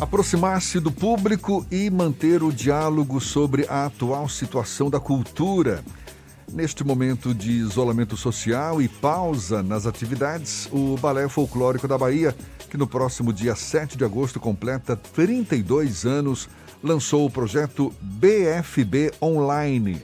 Aproximar-se do público e manter o diálogo sobre a atual situação da cultura. Neste momento de isolamento social e pausa nas atividades, o Balé Folclórico da Bahia, que no próximo dia 7 de agosto completa 32 anos, lançou o projeto BFB Online,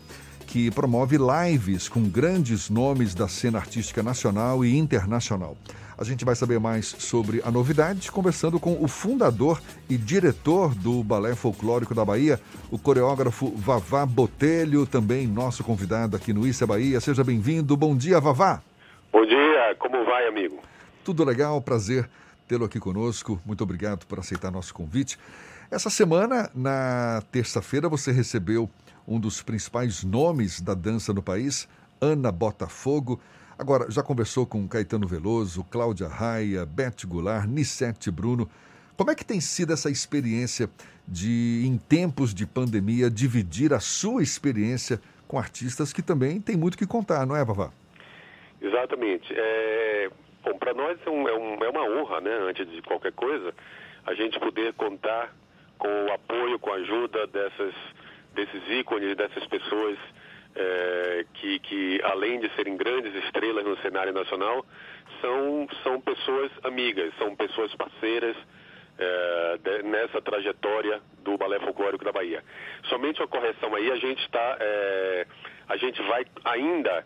que promove lives com grandes nomes da cena artística nacional e internacional. A gente vai saber mais sobre a novidade conversando com o fundador e diretor do Balé Folclórico da Bahia, o coreógrafo Vavá Botelho, também nosso convidado aqui no Issa Bahia. Seja bem-vindo. Bom dia, Vavá. Bom dia, como vai, amigo? Tudo legal, prazer tê-lo aqui conosco. Muito obrigado por aceitar nosso convite. Essa semana, na terça-feira, você recebeu um dos principais nomes da dança no país, Ana Botafogo. Agora, já conversou com Caetano Veloso, Cláudia Raia, Beth Goulart, Nissete Bruno. Como é que tem sido essa experiência de, em tempos de pandemia, dividir a sua experiência com artistas que também tem muito que contar, não é, Vavá? Exatamente. É... Bom, para nós é, um, é, um, é, uma honra, né, antes de qualquer coisa, a gente poder contar com o apoio, com a ajuda dessas, desses ícones, dessas pessoas é, que, que, além de serem grandes estrelas no cenário nacional, são, são pessoas amigas, são pessoas parceiras é, de, nessa trajetória do Balé Folclórico da Bahia. Somente uma correção aí, a gente está, é, a gente vai ainda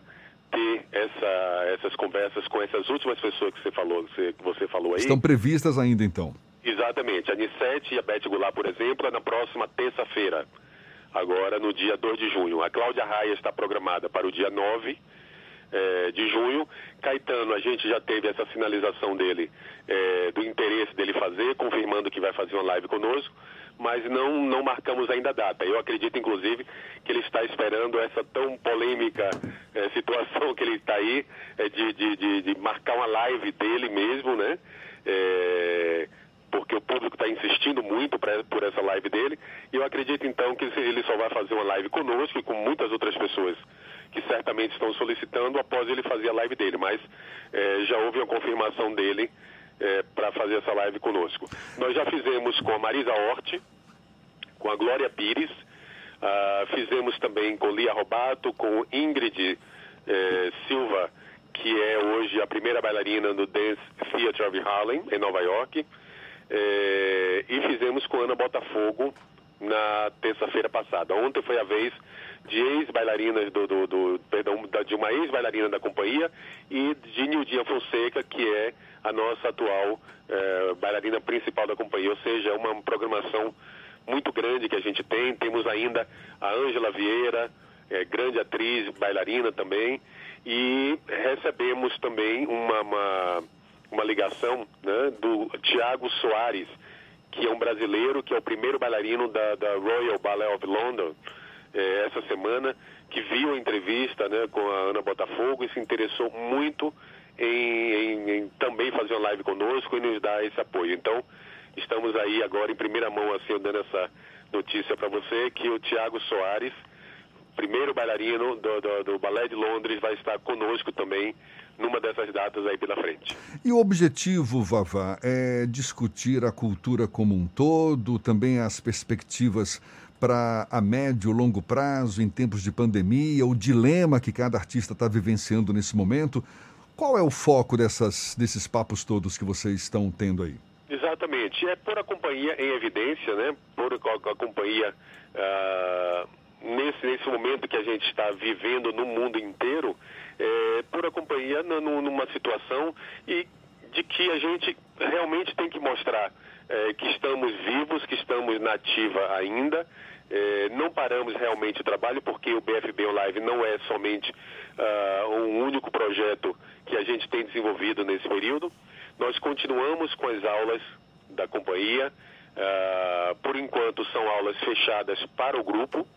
ter essa, essas conversas com essas últimas pessoas que você falou, que você falou aí. Estão previstas ainda então? Exatamente. A Nissete e a Beth Goulart, por exemplo, é na próxima terça-feira agora no dia 2 de junho. A Cláudia Raia está programada para o dia 9 é, de junho. Caetano, a gente já teve essa sinalização dele, é, do interesse dele fazer, confirmando que vai fazer uma live conosco, mas não, não marcamos ainda a data. Eu acredito, inclusive, que ele está esperando essa tão polêmica é, situação que ele está aí, de, de, de, de, marcar uma live dele mesmo, né? Porque o público está insistindo muito pra, por essa live dele. E eu acredito então que ele só vai fazer uma live conosco e com muitas outras pessoas que certamente estão solicitando após ele fazer a live dele. Mas é, já houve a confirmação dele é, para fazer essa live conosco. Nós já fizemos com a Marisa Hort, com a Glória Pires, uh, fizemos também com Lia Robato, com Ingrid é, Silva, que é hoje a primeira bailarina do Dance Theatre of Harlem, em Nova York. É, e fizemos com Ana Botafogo na terça-feira passada. Ontem foi a vez de ex-bailarinas do, do, do, perdão, de uma ex-bailarina da companhia e de Nildinha Fonseca, que é a nossa atual é, bailarina principal da companhia. Ou seja, é uma programação muito grande que a gente tem. Temos ainda a Ângela Vieira, é, grande atriz, bailarina também, e recebemos também uma, uma uma ligação né, do Tiago Soares, que é um brasileiro, que é o primeiro bailarino da, da Royal Ballet of London, eh, essa semana, que viu a entrevista né, com a Ana Botafogo e se interessou muito em, em, em, também fazer uma live conosco e nos dar esse apoio. Então, estamos aí agora em primeira mão, assim, dando essa notícia para você, que o Tiago Soares, primeiro bailarino do, do, do Ballet de Londres, vai estar conosco também numa dessas datas aí pela frente. E o objetivo, Vavá, é discutir a cultura como um todo, também as perspectivas para a médio e longo prazo, em tempos de pandemia, o dilema que cada artista está vivenciando nesse momento. Qual é o foco dessas, desses papos todos que vocês estão tendo aí? Exatamente. É pôr a companhia em evidência, né? Pôr a, a companhia uh, nesse, nesse momento que a gente está vivendo no mundo inteiro, é, por a companhia numa situação e de que a gente realmente tem que mostrar é, que estamos vivos, que estamos na ativa ainda, é, não paramos realmente o trabalho, porque o BFB Live não é somente uh, um único projeto que a gente tem desenvolvido nesse período. Nós continuamos com as aulas da companhia, uh, por enquanto são aulas fechadas para o grupo,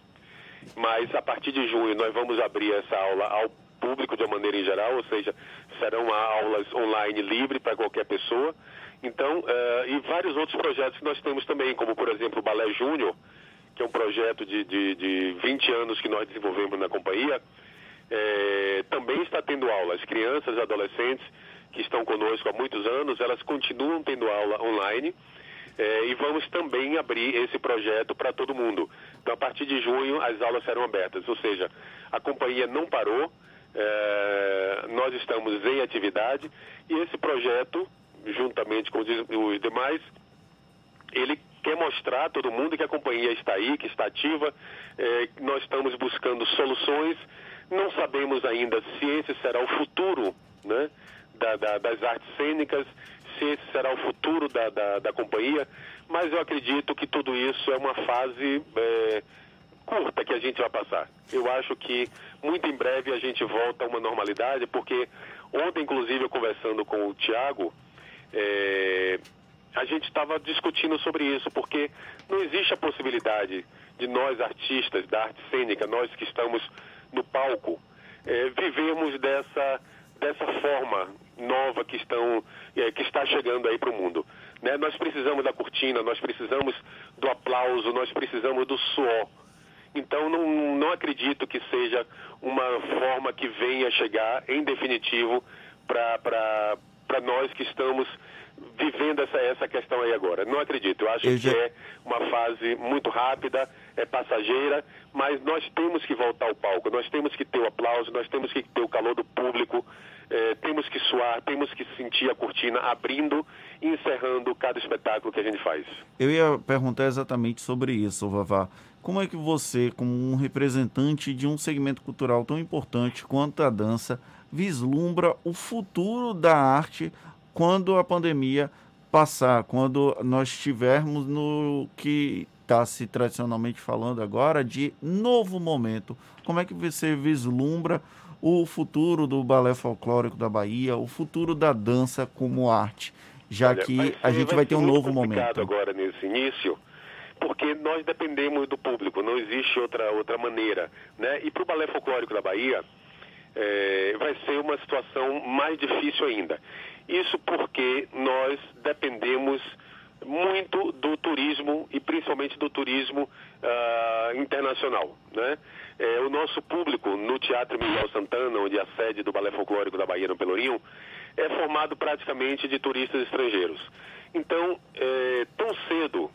mas a partir de junho nós vamos abrir essa aula ao público de uma maneira em geral, ou seja, serão aulas online livre para qualquer pessoa. Então, uh, e vários outros projetos que nós temos também, como por exemplo o Balé Júnior, que é um projeto de, de, de 20 anos que nós desenvolvemos na companhia, é, também está tendo aula. As crianças adolescentes que estão conosco há muitos anos, elas continuam tendo aula online É, e vamos também abrir esse projeto para todo mundo. Então, a partir de junho, as aulas serão abertas. Ou seja, a companhia não parou, é, nós estamos em atividade e esse projeto, juntamente com os demais, ele quer mostrar a todo mundo que a companhia está aí, que está ativa, é, nós estamos buscando soluções. Não sabemos ainda se esse será o futuro né, da, da, das artes cênicas, se esse será o futuro da, da, companhia, mas eu acredito que tudo isso é uma fase é, curta que a gente vai passar. Eu acho que muito em breve a gente volta a uma normalidade, porque ontem, inclusive, eu conversando com o Tiago, é, a gente estava discutindo sobre isso, porque não existe a possibilidade de nós, artistas da arte cênica, nós que estamos no palco, é, dessa, dessa forma nova que, estão, é, que está chegando aí para o mundo. Né? Nós precisamos da cortina, nós precisamos do aplauso, nós precisamos do suor. Então, não, não acredito que seja uma forma que venha chegar, em definitivo, para nós que estamos vivendo essa, essa questão aí agora. Não acredito. Eu acho Eu já... que é uma fase muito rápida, é passageira, mas nós temos que voltar ao palco, nós temos que ter o aplauso, nós temos que ter o calor do público, é, temos que suar, temos que sentir a cortina abrindo e encerrando cada espetáculo que a gente faz. Eu ia perguntar exatamente sobre isso, Vavá. Como é que você, como um representante de um segmento cultural tão importante quanto a dança, vislumbra o futuro da arte quando a pandemia passar, quando nós estivermos no que está se tradicionalmente falando agora de novo momento. Como é que você vislumbra o futuro do balé folclórico da Bahia, o futuro da dança como arte, já Olha, que a gente vai, vai ter um novo momento? agora nesse início, porque nós dependemos do público, não existe outra outra maneira, né? E para o balé folclórico da Bahia é, vai ser uma situação mais difícil ainda. Isso porque nós dependemos muito do turismo e principalmente do turismo uh, internacional. Né? É, o nosso público no Teatro Miguel Santana, onde é a sede do Balé Folclórico da Bahia no Pelourinho, é formado praticamente de turistas estrangeiros. Então, é, tão cedo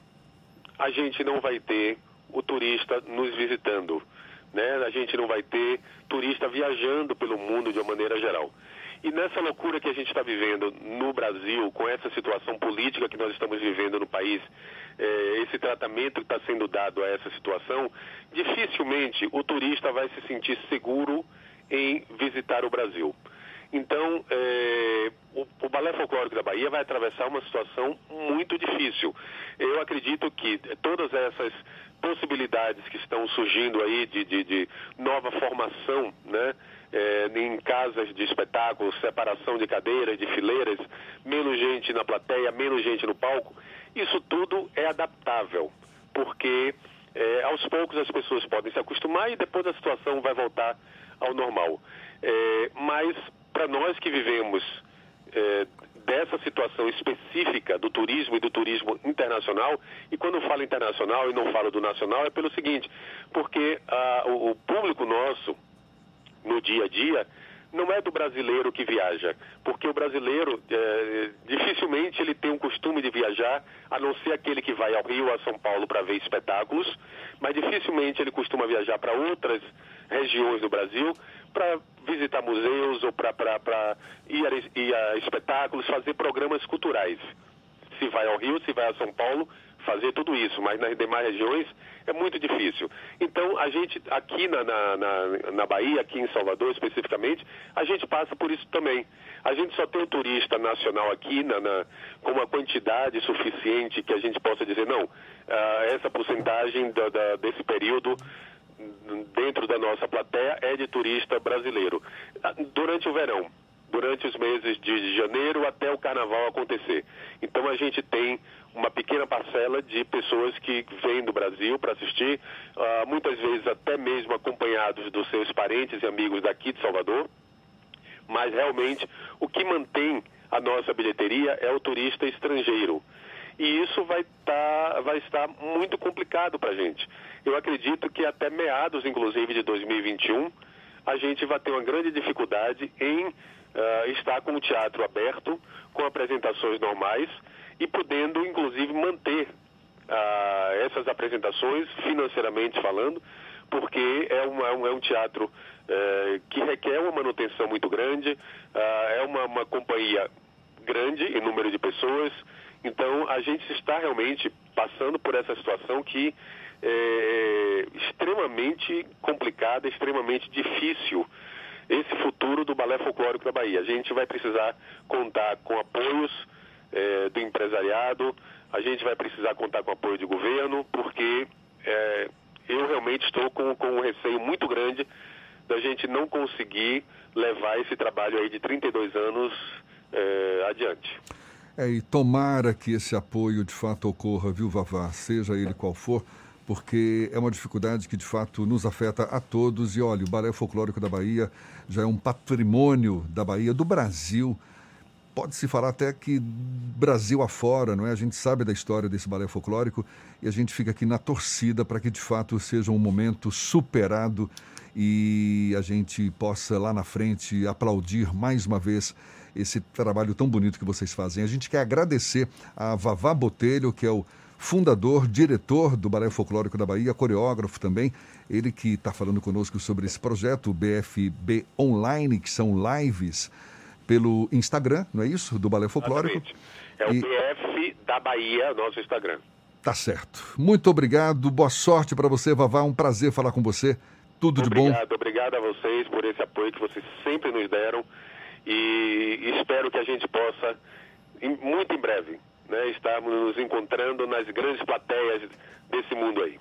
a gente não vai ter o turista nos visitando. Né? A gente não vai ter turista viajando pelo mundo de uma maneira geral. E nessa loucura que a gente está vivendo no Brasil, com essa situação política que nós estamos vivendo no país, é, esse tratamento que está sendo dado a essa situação, dificilmente o turista vai se sentir seguro em visitar o Brasil. Então, é, o, o, Balé Folclórico da Bahia vai atravessar uma situação muito difícil. Eu acredito que todas essas possibilidades que estão surgindo aí de, de, de nova formação, né? É, em casas de espetáculos, separação de cadeiras, de fileiras, menos gente na plateia, menos gente no palco, isso tudo é adaptável, porque é, aos poucos as pessoas podem se acostumar e depois a situação vai voltar ao normal. É, mas para nós que vivemos é, dessa situação específica do turismo e do turismo internacional, e quando falo internacional e não falo do nacional, é pelo seguinte, porque ah, o, o público nosso, no dia a dia, não é do brasileiro que viaja, porque o brasileiro é, dificilmente ele tem um costume de viajar, a não ser aquele que vai ao Rio a São Paulo para ver espetáculos, mas dificilmente ele costuma viajar para outras regiões do Brasil para visitar museus ou para ir, a, ir a espetáculos, fazer programas culturais. Se vai ao Rio, se vai a São Paulo, fazer tudo isso, mas nas demais regiões é muito difícil. Então, a gente, aqui na, na, na, na, Bahia, aqui em Salvador especificamente, a gente passa por isso também. A gente só tem um turista nacional aqui na, na com uma quantidade suficiente que a gente possa dizer, não, uh, essa porcentagem da, da, desse período dentro da nossa plateia é de turista brasileiro. Durante o verão, durante os meses de janeiro até o carnaval acontecer. Então a gente tem uma pequena parcela de pessoas que vêm do Brasil para assistir, uh, muitas vezes até mesmo acompanhados dos seus parentes e amigos daqui de Salvador. Mas realmente o que mantém a nossa bilheteria é o turista estrangeiro. E isso vai, tá, vai estar muito complicado para a gente. Eu acredito que até meados, inclusive, de 2021, a gente vai ter uma grande dificuldade em uh, estar com o teatro aberto, com apresentações normais e podendo, inclusive, manter ah, essas apresentações, financeiramente falando, porque é, uma, é um é teatro eh, que requer uma manutenção muito grande, ah, é uma, uma companhia grande em número de pessoas, então a gente está realmente passando por essa situação que é extremamente complicada, extremamente difícil esse futuro do balé folclórico da Bahia. A gente vai precisar contar com apoios é, do empresariado, a gente vai precisar contar com apoio de governo, porque é, eu realmente estou com, com um receio muito grande da gente não conseguir levar esse trabalho aí de 32 anos é, adiante. É, e tomara que esse apoio de fato ocorra, viu, Vavá, seja ele qual for, porque é uma dificuldade que de fato nos afeta a todos. E olha, o Balé Folclórico da Bahia já é um patrimônio da Bahia, do Brasil pode-se falar até que Brasil afora, não é? A gente sabe da história desse balé folclórico e a gente fica aqui na torcida para que de fato seja um momento superado e a gente possa lá na frente aplaudir mais uma vez esse trabalho tão bonito que vocês fazem. A gente quer agradecer a Vavá Botelho, que é o fundador, diretor do Balé Folclórico da Bahia, coreógrafo também. Ele que está falando conosco sobre esse projeto, o BFB Online, que são lives pelo Instagram, não é isso? Do Balé Folclórico. Exatamente. É o e... BF da Bahia, nosso Instagram. Tá certo. Muito obrigado, boa sorte para você, Vavá. Um prazer falar com você. Tudo obrigado, bom. Obrigado, obrigado a vocês por esse apoio que vocês sempre nos deram e espero que a gente possa, muito em breve, né, estarmos nos encontrando nas grandes plateias desse mundo aí.